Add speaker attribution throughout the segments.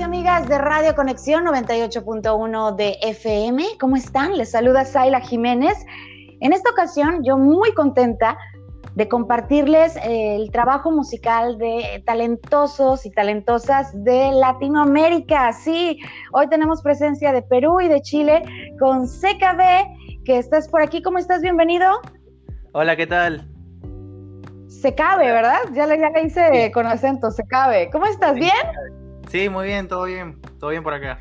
Speaker 1: y amigas de Radio Conexión 98.1 de FM. ¿Cómo están? Les saluda Zaila Jiménez. En esta ocasión, yo muy contenta de compartirles el trabajo musical de talentosos y talentosas de Latinoamérica. Sí, hoy tenemos presencia de Perú y de Chile con CKB, que estás por aquí. ¿Cómo estás? Bienvenido.
Speaker 2: Hola, ¿qué tal?
Speaker 1: Se cabe, ¿verdad? Ya le, ya hice con acento, se cabe. ¿Cómo estás? ¿Bien?
Speaker 2: Sí, muy bien, todo bien, todo bien por acá.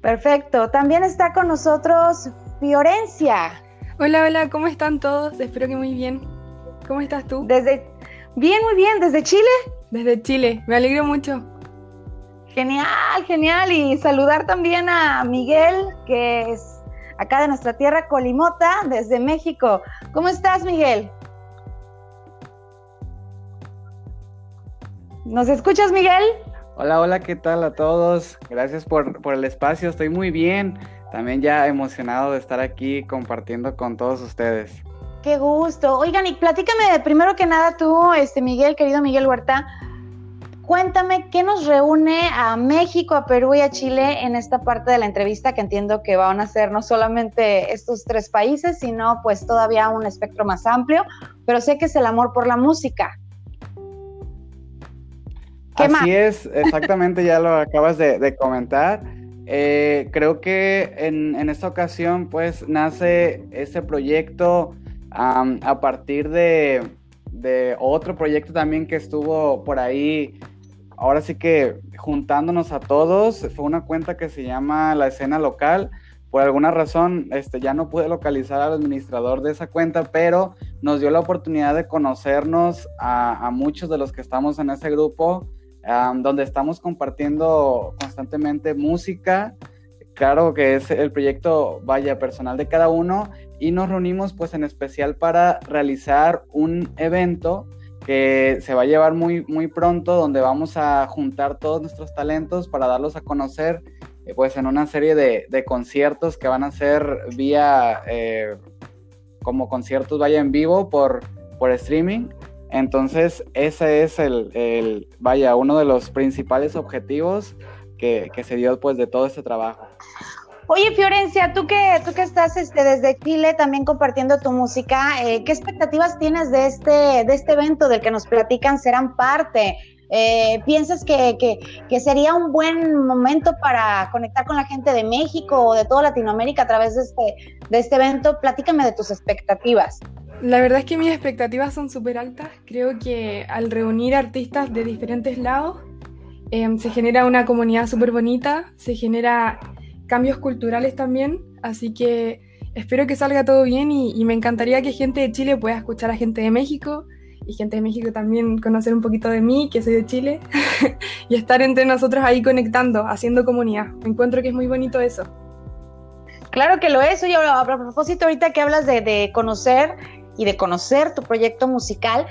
Speaker 1: Perfecto. También está con nosotros Fiorencia.
Speaker 3: Hola, hola, ¿cómo están todos? Espero que muy bien. ¿Cómo estás tú?
Speaker 1: Desde bien, muy bien, ¿desde Chile?
Speaker 3: Desde Chile, me alegro mucho.
Speaker 1: Genial, genial. Y saludar también a Miguel, que es acá de nuestra tierra, Colimota, desde México. ¿Cómo estás, Miguel? ¿Nos escuchas, Miguel?
Speaker 4: Hola, hola, ¿qué tal a todos? Gracias por, por, el espacio, estoy muy bien. También ya emocionado de estar aquí compartiendo con todos ustedes.
Speaker 1: Qué gusto. Oigan, y platícame primero que nada tú, este Miguel, querido Miguel Huerta, cuéntame qué nos reúne a México, a Perú y a Chile en esta parte de la entrevista que entiendo que van a ser no solamente estos tres países, sino pues todavía un espectro más amplio, pero sé que es el amor por la música.
Speaker 4: Así es, exactamente, ya lo acabas de, comentar. Eh, creo que en, en, esta ocasión pues nace este proyecto um, a partir de, de, otro proyecto también que estuvo por ahí, ahora sí que juntándonos a todos, fue una cuenta que se llama La Escena Local. Por alguna razón, este, ya no pude localizar al administrador de esa cuenta, pero nos dio la oportunidad de conocernos a, a muchos de los que estamos en ese grupo donde estamos compartiendo constantemente música. Claro que es el proyecto, vaya, personal de cada uno y nos reunimos pues en especial para realizar un evento que se va a llevar muy, muy pronto, donde vamos a juntar todos nuestros talentos para darlos a conocer eh, pues en una serie de, de, conciertos que van a ser vía, eh, como conciertos vaya en vivo por, por streaming. Entonces, ese es el, vaya, uno de los principales objetivos que, se dio pues de todo este trabajo.
Speaker 1: Oye, Fiorencia, tú que, tú que estás este, desde Chile también compartiendo tu música, eh, ¿qué expectativas tienes de este, de este evento del que nos platican serán parte? Eh, ¿Piensas que, que, sería un buen momento para conectar con la gente de México o de toda Latinoamérica a través de este, de este evento? Platícame de tus expectativas.
Speaker 3: La verdad es que mis expectativas son súper altas. Creo que al reunir artistas de diferentes lados em, se genera una comunidad súper bonita, se genera cambios culturales también, así que espero que salga todo bien y, me encantaría que gente de Chile pueda escuchar a gente de México y gente de México también conocer un poquito de mí, que soy de Chile, y estar entre nosotros ahí conectando, haciendo comunidad. Encuentro que es muy bonito eso.
Speaker 1: Claro que lo es. Oye, a propósito, ahorita que hablas de conocer, y de conocer tu proyecto musical,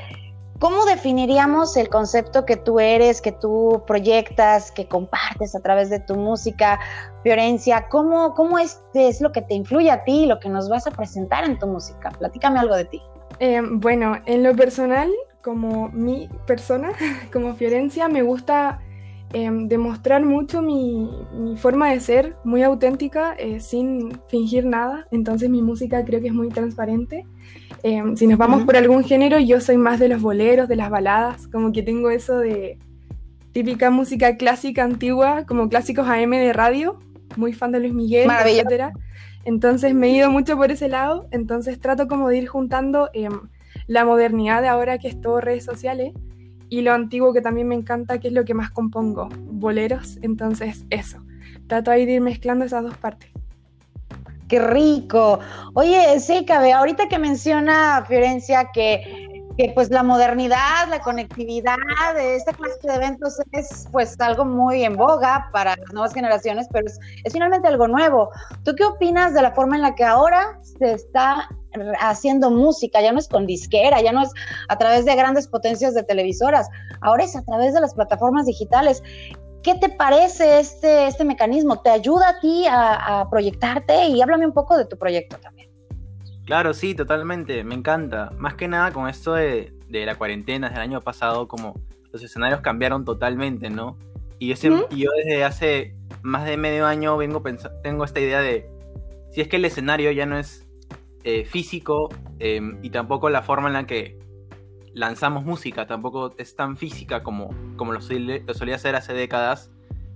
Speaker 1: ¿cómo definiríamos el concepto que tú eres, que tú proyectas, que compartes a través de tu música, Fiorencia? ¿Cómo, cómo es, es lo que te influye a ti, lo que nos vas a presentar en tu música? Platícame algo de ti.
Speaker 3: Eh, bueno, en lo personal, como mi persona, como Fiorencia, me gusta Em, demostrar mucho mi, forma de ser, muy auténtica, eh, sin fingir nada. Entonces mi música creo que es muy transparente. Em, si nos vamos por algún género, yo soy más de los boleros, de las baladas, como que tengo eso de típica música clásica antigua, como clásicos AM de radio, muy fan de Luis Miguel, etc. Entonces me he ido mucho por ese lado, entonces trato como de ir juntando em, la modernidad de ahora que es todo redes sociales y lo antiguo que también me encanta, que es lo que más compongo, boleros, entonces eso. Trato ahí de ir mezclando esas dos partes.
Speaker 1: Qué rico. Oye, sí, cabe, ahorita que menciona Fiorencia que, que, pues la modernidad, la conectividad esta clase de eventos es pues algo muy en boga para las nuevas generaciones, pero es, es finalmente algo nuevo. ¿Tú qué opinas de la forma en la que ahora se está haciendo música, ya no es con disquera, ya no es a través de grandes potencias de televisoras, ahora es a través de las plataformas digitales. ¿Qué te parece este, este mecanismo? ¿Te ayuda a ti a, proyectarte? Y háblame un poco de tu proyecto también.
Speaker 2: Claro, sí, totalmente, me encanta. Más que nada con esto de, de la cuarentena del año pasado, como los escenarios cambiaron totalmente, ¿no? Y yo, yo desde hace más de medio año vengo tengo esta idea de, si es que el escenario ya no es eh, físico em, y tampoco la forma en la que lanzamos música tampoco es tan física como, como lo, solía hacer hace décadas,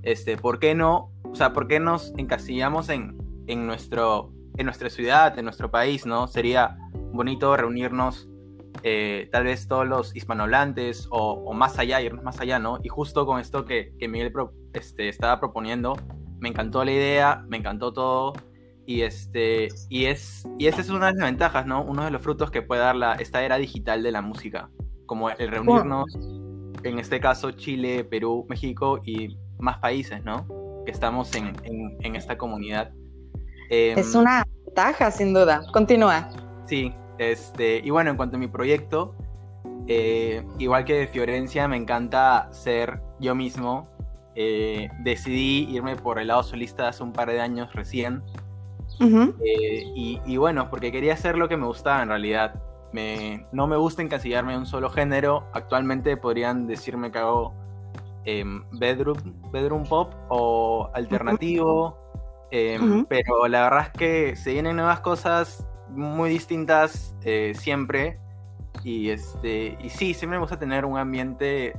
Speaker 2: este, ¿por qué no? O sea, ¿por qué nos encasillamos en, en, nuestro, en nuestra ciudad, en nuestro país, ¿no? Sería bonito reunirnos eh, tal vez todos los hispanohablantes o, más allá, irnos más allá, ¿no? Y justo con esto que, que Miguel este, estaba proponiendo, me encantó la idea, me encantó todo. Y, este, y, es, y esa es una de las ventajas, ¿no? Uno de los frutos que puede dar la, esta era digital de la música, como el reunirnos, en este caso Chile, Perú, México y más países, ¿no? Que estamos en, en, esta comunidad.
Speaker 1: es em, una ventaja, sin duda. Continúa.
Speaker 2: Sí, este, y bueno, en cuanto a mi proyecto, eh, igual que de Fiorencia, me encanta ser yo mismo. Eh, decidí irme por el lado solista hace un par de años recién. Eh, y, bueno, porque quería hacer lo que me gustaba en realidad. Me, no me gusta encasillarme en un solo género. Actualmente podrían decirme que hago em, bedroom, bedroom pop o alternativo. Em, pero la verdad es que se vienen nuevas cosas muy distintas eh, siempre. Y, este, y sí, siempre me gusta tener un ambiente,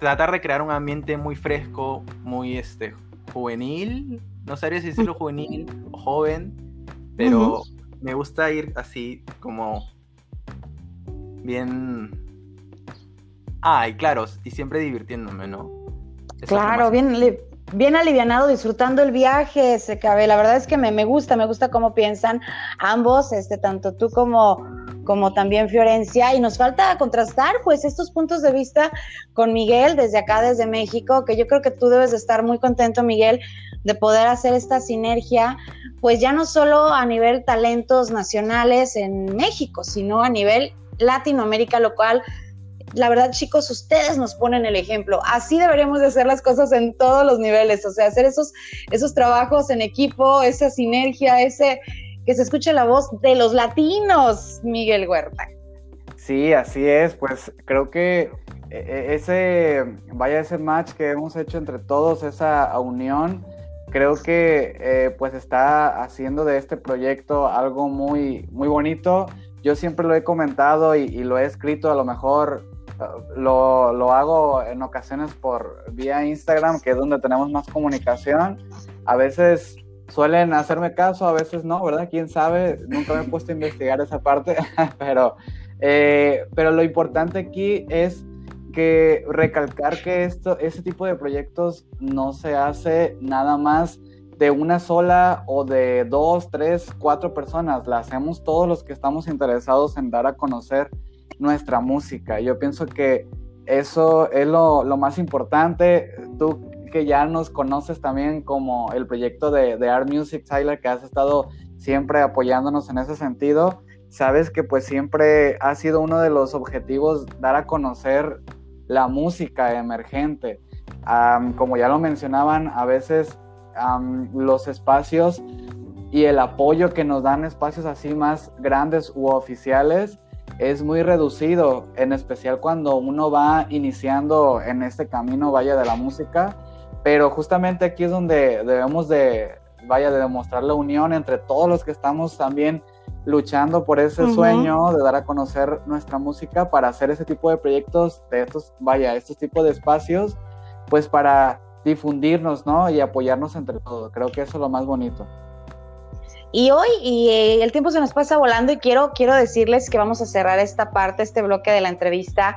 Speaker 2: tratar de crear un ambiente muy fresco, muy este, juvenil, no sabría si decirlo juvenil o joven, pero me gusta ir así como bien... Ay, claro, y siempre divirtiéndome, ¿no?
Speaker 1: claro, bien, bien alivianado, disfrutando el viaje, se cabe. La verdad es que me, me, gusta, me gusta cómo piensan ambos, este, tanto tú como, como también Fiorencia. Y nos falta contrastar, pues, estos puntos de vista con Miguel desde acá, desde México, que yo creo que tú debes de estar muy contento, Miguel, de poder hacer esta sinergia, pues ya no solo a nivel talentos nacionales en México, sino a nivel Latinoamérica, lo cual la verdad, chicos, ustedes nos ponen el ejemplo. Así deberíamos de hacer las cosas en todos los niveles, o sea, hacer esos, esos trabajos en equipo, esa sinergia, ese que se escuche la voz de los latinos, Miguel Huerta.
Speaker 4: Sí, así es, pues creo que e, e, ese, vaya ese match que hemos hecho entre todos, esa unión, creo que eh, pues está haciendo de este proyecto algo muy, muy bonito. Yo siempre lo he comentado y, y lo he escrito, a lo mejor lo, lo, hago en ocasiones por vía Instagram, que es donde tenemos más comunicación. A veces suelen hacerme caso, a veces no, ¿verdad? ¿Quién sabe? Nunca me he puesto a investigar esa parte, pero, eh, pero lo importante aquí es que recalcar que esto, ese tipo de proyectos no se hace nada más de una sola o de dos, tres, cuatro personas. La hacemos todos los que estamos interesados en dar a conocer nuestra música. Yo pienso que eso es lo, más importante. Tú que ya nos conoces también como el proyecto de, de Art Music, Tyler, que has estado siempre apoyándonos en ese sentido, sabes que pues siempre ha sido uno de los objetivos dar a conocer la música emergente. como ya lo mencionaban, a veces los espacios y el apoyo que nos dan espacios así más grandes u oficiales es muy reducido, en especial cuando uno va iniciando en este camino, vaya, de la música, pero justamente aquí es donde debemos de, vaya, de demostrar la unión entre todos los que estamos también luchando por ese sueño de dar a conocer nuestra música para hacer ese tipo de proyectos, de estos, vaya, estos tipos de espacios, pues para difundirnos, ¿no? Y apoyarnos entre todos. Creo que eso es lo más bonito.
Speaker 1: Y hoy, y eh, el tiempo se nos pasa volando y quiero, quiero decirles que vamos a cerrar esta parte, este bloque de la entrevista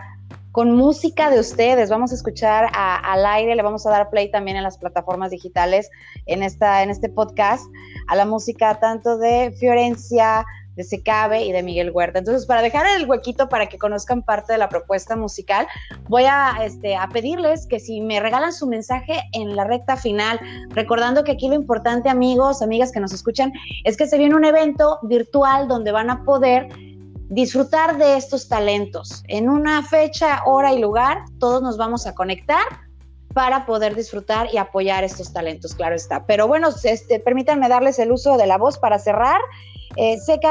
Speaker 1: con música de ustedes. Vamos a escuchar al aire, le vamos a dar play también en las plataformas digitales en, esta, en este podcast, a la música tanto de Fiorencia, de Secabe y de Miguel Huerta. Entonces, para dejar el huequito para que conozcan parte de la propuesta musical, voy a, este, a pedirles que si me regalan su mensaje en la recta final, recordando que aquí lo importante, amigos, amigas que nos escuchan, es que se viene un evento virtual donde van a poder disfrutar de estos talentos. En una fecha, hora y lugar, todos nos vamos a conectar para poder disfrutar y apoyar estos talentos, claro está. Pero bueno, este, permítanme darles el uso de la voz para cerrar eh, sé que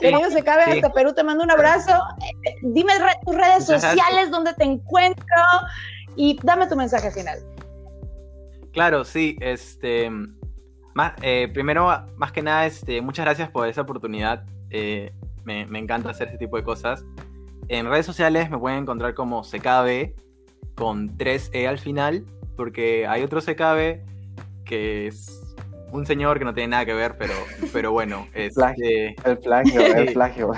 Speaker 1: Querido se cabe hasta Perú, te mando un abrazo. Dime tus redes sociales, donde te encuentro y dame tu mensaje final.
Speaker 2: Claro, sí, este, más, eh, primero, más que nada, este, muchas gracias por esa oportunidad. Eh, me, encanta hacer este tipo de cosas. En redes sociales me pueden encontrar como Secabe con 3E al final, porque hay otro Secabe que es un señor que no tiene nada que ver, pero, pero bueno. Es,
Speaker 4: este, el plagio, el plagio.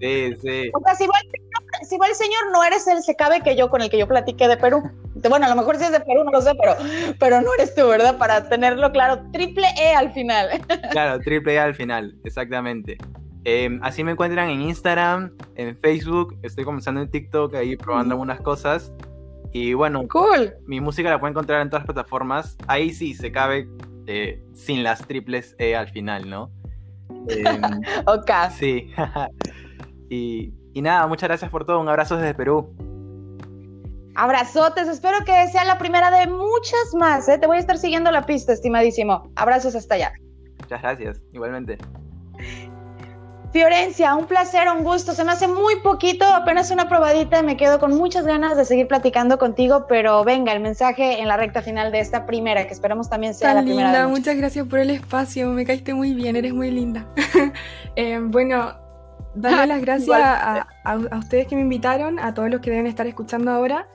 Speaker 2: Sí, sí.
Speaker 1: O sea, si va, si va, el señor, no eres el Secabe que yo, con el que yo platiqué de Perú. Bueno, a lo mejor si es de Perú, no lo sé, pero, pero no eres tú, ¿verdad? Para tenerlo claro, triple E al final.
Speaker 2: Claro, triple E al final, exactamente. Em, así me encuentran en Instagram, en Facebook, estoy comenzando en TikTok ahí probando algunas cosas. Y bueno,
Speaker 1: cool.
Speaker 2: mi música la pueden encontrar en todas las plataformas. Ahí sí se cabe eh, sin las triples E al final, ¿no?
Speaker 1: Em, ok.
Speaker 2: Sí. y, y nada, muchas gracias por todo. Un abrazo desde Perú.
Speaker 1: Abrazotes, espero que sea la primera de muchas más. ¿eh? Te voy a estar siguiendo la pista, estimadísimo. Abrazos hasta allá.
Speaker 2: Muchas gracias, igualmente.
Speaker 1: Fiorencia, un placer, un gusto. Se me hace muy poquito, apenas una probadita me quedo con muchas ganas de seguir platicando contigo, pero venga, el mensaje en la recta final de esta primera, que esperamos también sea la primera.
Speaker 3: Linda, muchas gracias por el espacio, me caíste muy bien, eres muy linda. Eh, bueno, darle las gracias a, a ustedes que me invitaron, a todos los que deben estar escuchando ahora.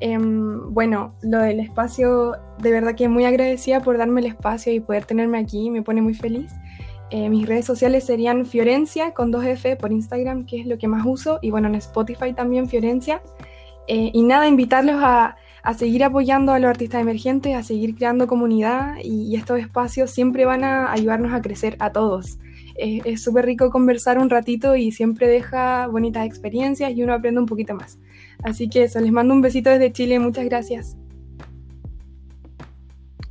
Speaker 3: Em, bueno, lo del espacio, de verdad que muy agradecida por darme el espacio y poder tenerme aquí, me pone muy feliz. Eh, mis redes sociales serían Fiorencia con 2F por Instagram, que es lo que más uso, y bueno, en Spotify también Fiorencia. Eh, y nada, invitarlos a, a, seguir apoyando a los artistas emergentes, a seguir creando comunidad y, y estos espacios siempre van a ayudarnos a crecer a todos. Eh, es súper rico conversar un ratito y siempre deja bonitas experiencias y uno aprende un poquito más. Así que eso, les mando un besito desde Chile, muchas gracias.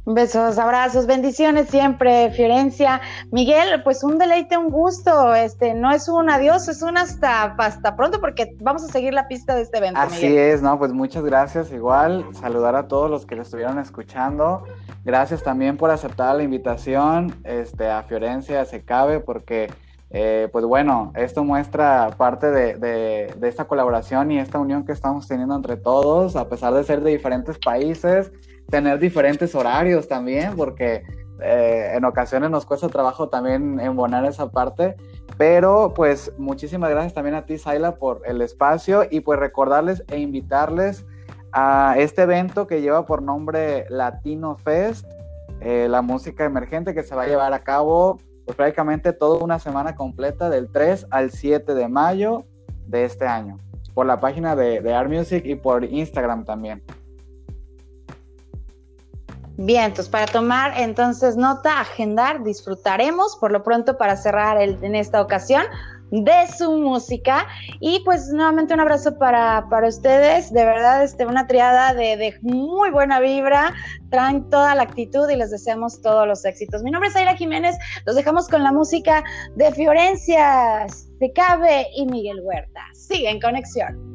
Speaker 1: Besos, abrazos, bendiciones siempre, Fiorencia. Miguel, pues un deleite, un gusto. Este, no es un adiós, es un hasta, hasta pronto, porque vamos a seguir la pista de este evento.
Speaker 4: Así es, ¿no? Pues muchas gracias. Igual, saludar a todos los que lo estuvieron escuchando. Gracias también por aceptar la invitación este, a Fiorencia, se cabe, porque eh, pues bueno, esto muestra parte de, esta colaboración y esta unión que estamos teniendo entre todos, a pesar de ser de diferentes países, tener diferentes horarios también, porque eh, en ocasiones nos cuesta trabajo también embonar esa parte. Pero pues muchísimas gracias también a ti, Saila, por el espacio y pues recordarles e invitarles a este evento que lleva por nombre Latino Fest, eh, la música emergente que se va a llevar a cabo pues prácticamente toda una semana completa del 3 al 7 de mayo de este año, por la página de, de Art Music y por Instagram también.
Speaker 1: Bien, entonces para tomar entonces nota, agendar, disfrutaremos por lo pronto para cerrar el, en esta ocasión de su música. Y pues nuevamente un abrazo para, para ustedes, de verdad, este, una triada de, de, muy buena vibra, traen toda la actitud y les deseamos todos los éxitos. Mi nombre es Aira Jiménez, los dejamos con la música de Fiorencia, Cabe y Miguel Huerta. Sigue en conexión.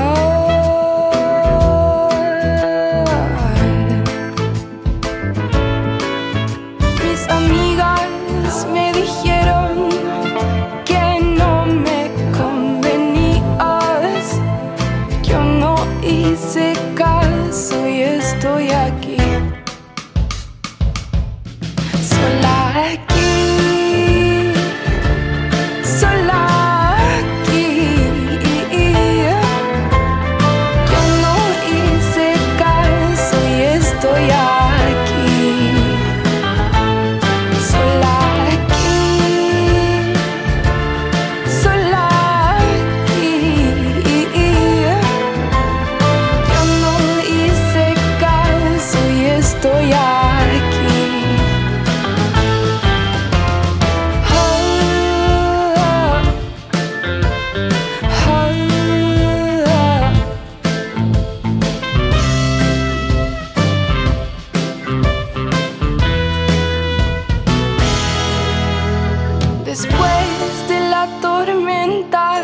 Speaker 3: Después de la tormenta,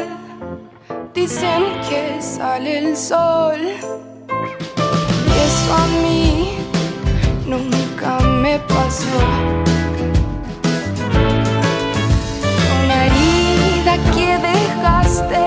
Speaker 5: dicen que sale el sol. Y eso a mí nunca me pasó. Una herida que dejaste.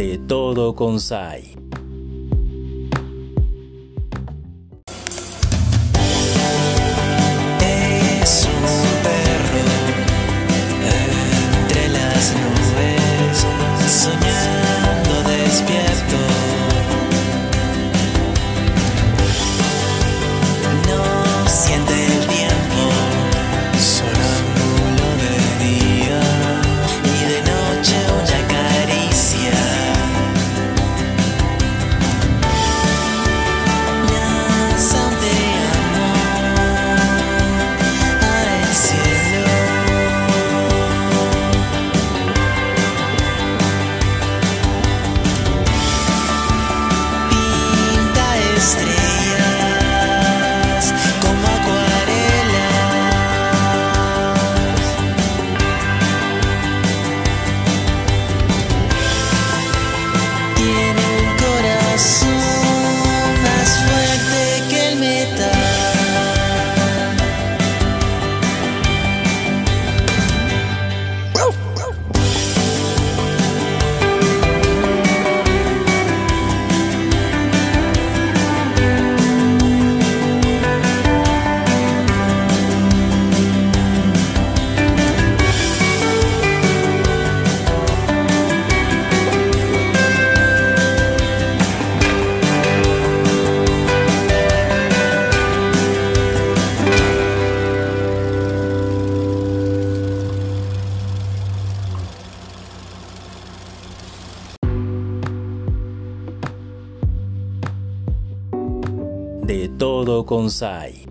Speaker 5: Todo
Speaker 6: con Sai.
Speaker 7: Es entre las nubes, soñando despierto.
Speaker 6: Todo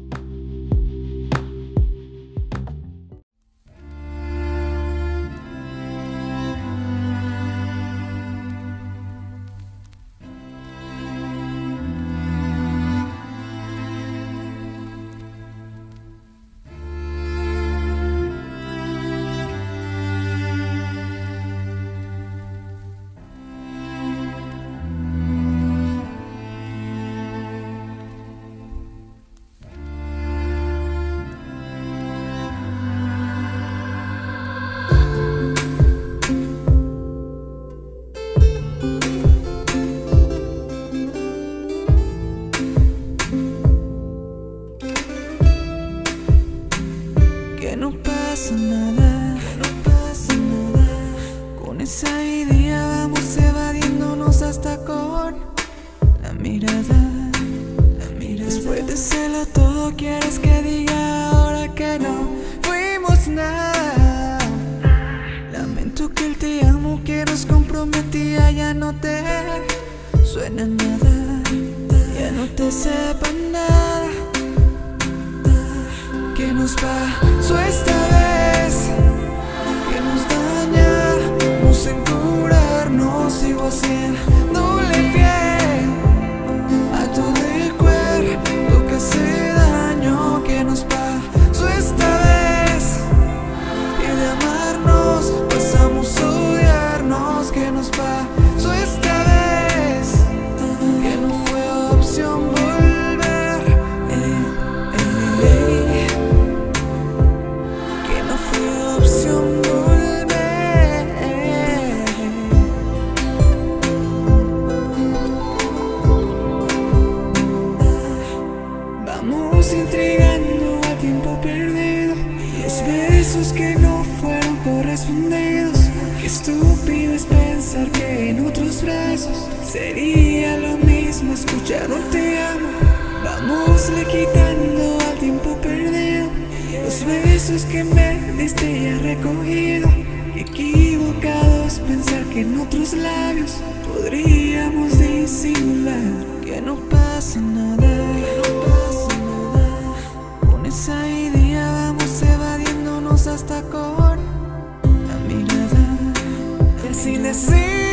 Speaker 7: la mirada. Después de hacerlo todo, quieres que diga ahora que no fuimos nada. Lamento que el te amo que nos comprometía ya no te suena nada, ya no te sepa nada que nos pasó esta vez, que nos dañamos en curarnos, sigo haciéndole
Speaker 6: otros labios podríamos disimular que no pasa nada. No pasa nada. Con esa idea vamos evadiéndonos hasta con la mirada. Y sin decir